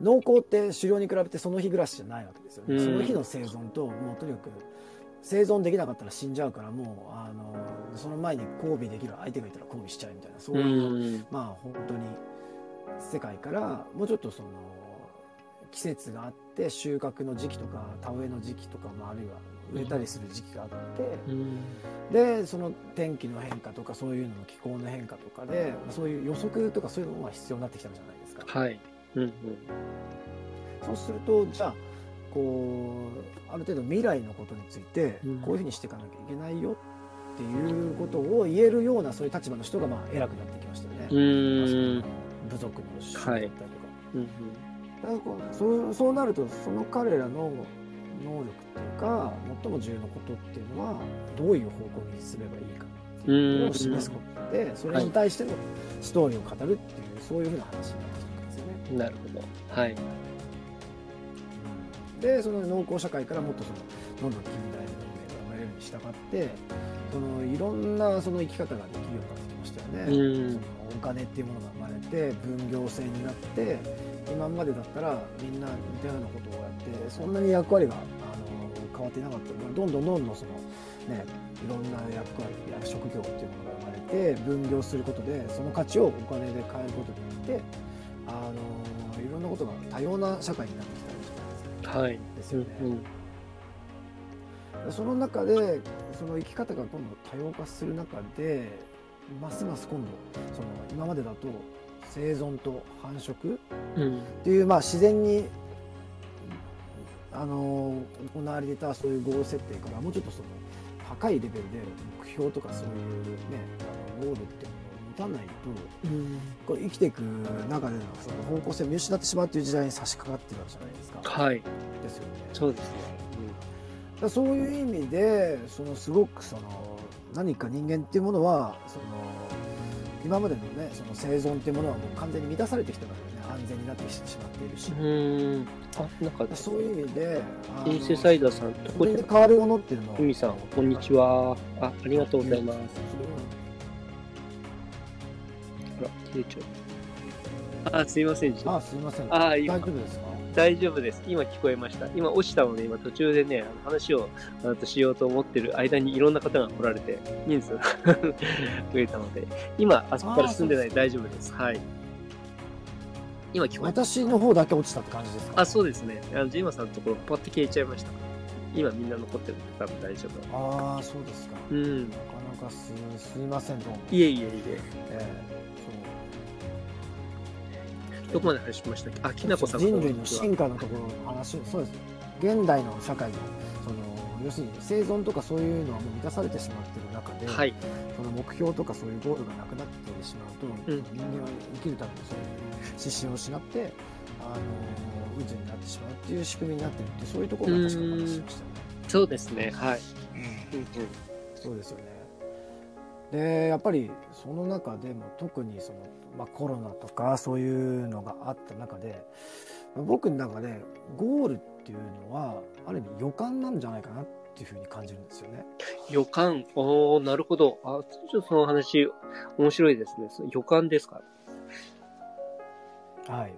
農耕って狩猟に比べてその日暮らしじゃないわけですよね、うんその日の生存ともうとにかく生存できなかったら死んじゃうからもうあのその前に交尾できる相手がいたら交尾しちゃうみたいなそうういう、ん。まあ本当に世界からもうちょっとその季節があって収穫の時期とか田植えの時期とかもあるいは植えたりする時期があって、うん。でその天気の変化とかそういうのの気候の変化とかでそういう予測とかそういうのが必要になってきたじゃないですか。はい。うんそうするとじゃあこうある程度未来のことについてうんこういうふうにしていかなきゃいけないよっていうことを言えるようなそういう立場の人がまあ偉くなってきましたよね。うん。うん。部族の首相だったりとか。うん。だからこうそうそうなるとその彼らの能力っていうか最も重要なことっていうのはどういう方向に進めばいいかっていうのを示すことでそれに対してのストーリーを語るっていうそういうふうな話になってきたわけです。なるほど。はい。でその農耕社会からもっとそのどんどん近代の文明が生まれるに従ってそのいろんなその生き方ができるようになってきましたよね。うんそのお金っていうものが生まれて分業制になって今までだったらみんな似たようなことをやってそんなに役割があの変わっていなかったのがどんどんどんどんそのねいろんな役割や職業っていうものが生まれて分業することでその価値をお金で変えることによってあのいろんなことが多様な社会になってきたわけじゃないですか。はい。ですようんね。その中でその生き方が今度多様化する中でますます今度その今までだと生存と繁殖っうん。ていうまあ自然にあの行われていたそういうゴール設定からもうちょっとその高いレベルで目標とかそういうねゴールっていうたないとうん。こう生きていく中でのその方向性を見失ってしまうという時代に差し掛かってるわけじゃないですか。はい。ですよね。そうですね。だからそういう意味でそのすごくその何か人間っていうものはその今までのねその生存っていうものはもう完全に満たされてきたからね安全になってきてしまっているし、うん。あ、なんか、そういう意味であのシンセサイダーさん、とそこで変わるものっていうのをふみさん、こんにちは。あ、ありがとうございます。ほら、切れちゃう。あ、すいません。あすいませんあ、大今丈夫ですか？大丈夫です。今聞こえました。今落ちたので、今途中でね、あの話をあのしようと思ってる間にいろんな方が来られて、人数が 増えたので、今、あそこから進んでない大丈夫です。はい。今聞こえた。私の方だけ落ちたって感じですか？あ、そうですね。あのジーマさんのところ、パッと消えちゃいました。今みんな残ってるんで、多分大丈夫。ああそうですか、うん。なかなかすすいませんどうも、いえいえいえ。えどこまで話しましたっけ？あ、きえなこさん人類の進化のところの話そうです現代の社会のその要するに生存とかそういうのはもう満たされてしまってる中で、ははい。その目標とかそういうゴールがなくなってしまうと、うん人間は生きるためのそういう指針を失ってあの渦になってしまうっていう仕組みになってるってそういうところが確かにお話ししましたよね。そうですね。はい。うんうんうん。そうですよね。でやっぱりその中でも特にその、まあ、コロナとかそういうのがあった中で僕の中でゴールっていうのはある意味予感なんじゃないかなっていうふうに感じるんですよね。予感。おー、なるほど。あ、ちょっとその話、面白いですね。そ予感ですか？はい、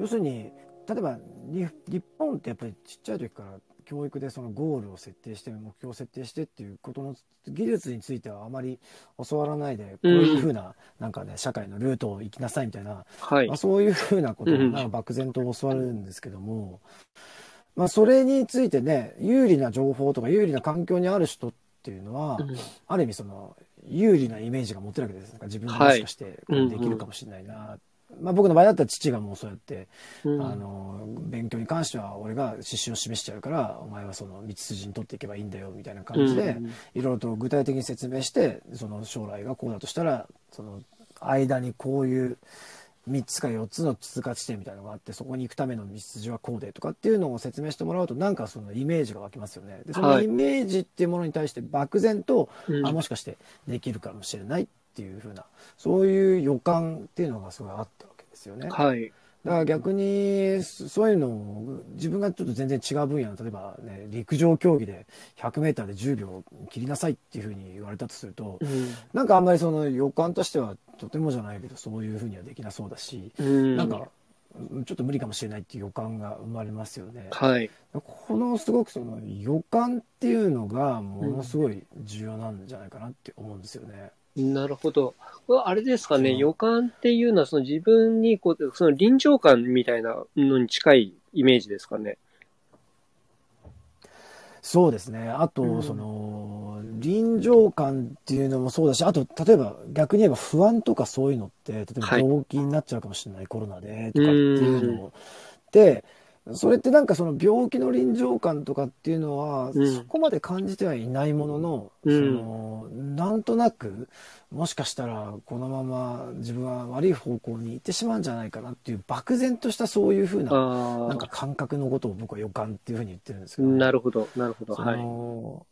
要するに例えばに日本ってやっぱりちっちゃい時から教育でそのゴールを設定して目標を設定してっていうことの技術についてはあまり教わらないでこういうふうななんかね社会のルートを行きなさいみたいな、はい。まあ、。そういうふうなことをうんなんか漠然と教わるんですけども、まあ、それについてね有利な情報とか有利な環境にある人っていうのは、うん。ある意味その有利なイメージが持てるわけです。なんか自分がもしかしてできるかもしれないな、まあ、僕の場合だったら父がもうそうやって、うん。あの勉強に関しては俺が指針を示しちゃうからお前はその道筋に取っていけばいいんだよみたいな感じで、うんいろいろと具体的に説明してその将来がこうだとしたらその間にこういう3つか4つの通過地点みたいなのがあってそこに行くための道筋はこうでとかっていうのを説明してもらうとなんかそのイメージが湧きますよね。でそのはい。イメージっていうものに対して漠然と、うん。あもしかしてできるかもしれないっていうふうなそういう予感っていうのがすごいあったですよね。はい。だから逆にそそういうのを自分がちょっと全然違う分野の例えばね陸上競技で 100m で10秒切りなさいっていうふうに言われたとするとうんなんかあんまりその予感としてはとてもじゃないけどそういうふうにはできなそうだしうんなんかちょっと無理かもしれないっていう予感が生まれますよね。はい。このすごくその予感っていうのがものすごい重要なんじゃないかなって思うんですよね。なるほど。これあれですかね、予感っていうのは、その自分にこう、その臨場感みたいなのに近いイメージですかね。そうですね。あと、うんその、臨場感っていうのもそうだし、あと、例えば逆に言えば不安とかそういうのって、例えばはい病気になっちゃうかもしれない、コロナでとかっていうので、それってなんかその病気の臨場感とかっていうのは、うんそこまで感じてはいないものの、うんその、なんとなく、もしかしたらこのまま自分は悪い方向に行ってしまうんじゃないかなっていう漠然としたそういうふうな、あなんか感覚のことを僕は予感っていうふうに言ってるんですけあ、ど。なるほど、なるほど。そはい。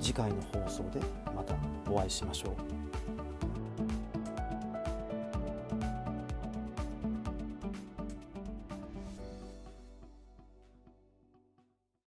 次回の放送でまたお会いしましょう。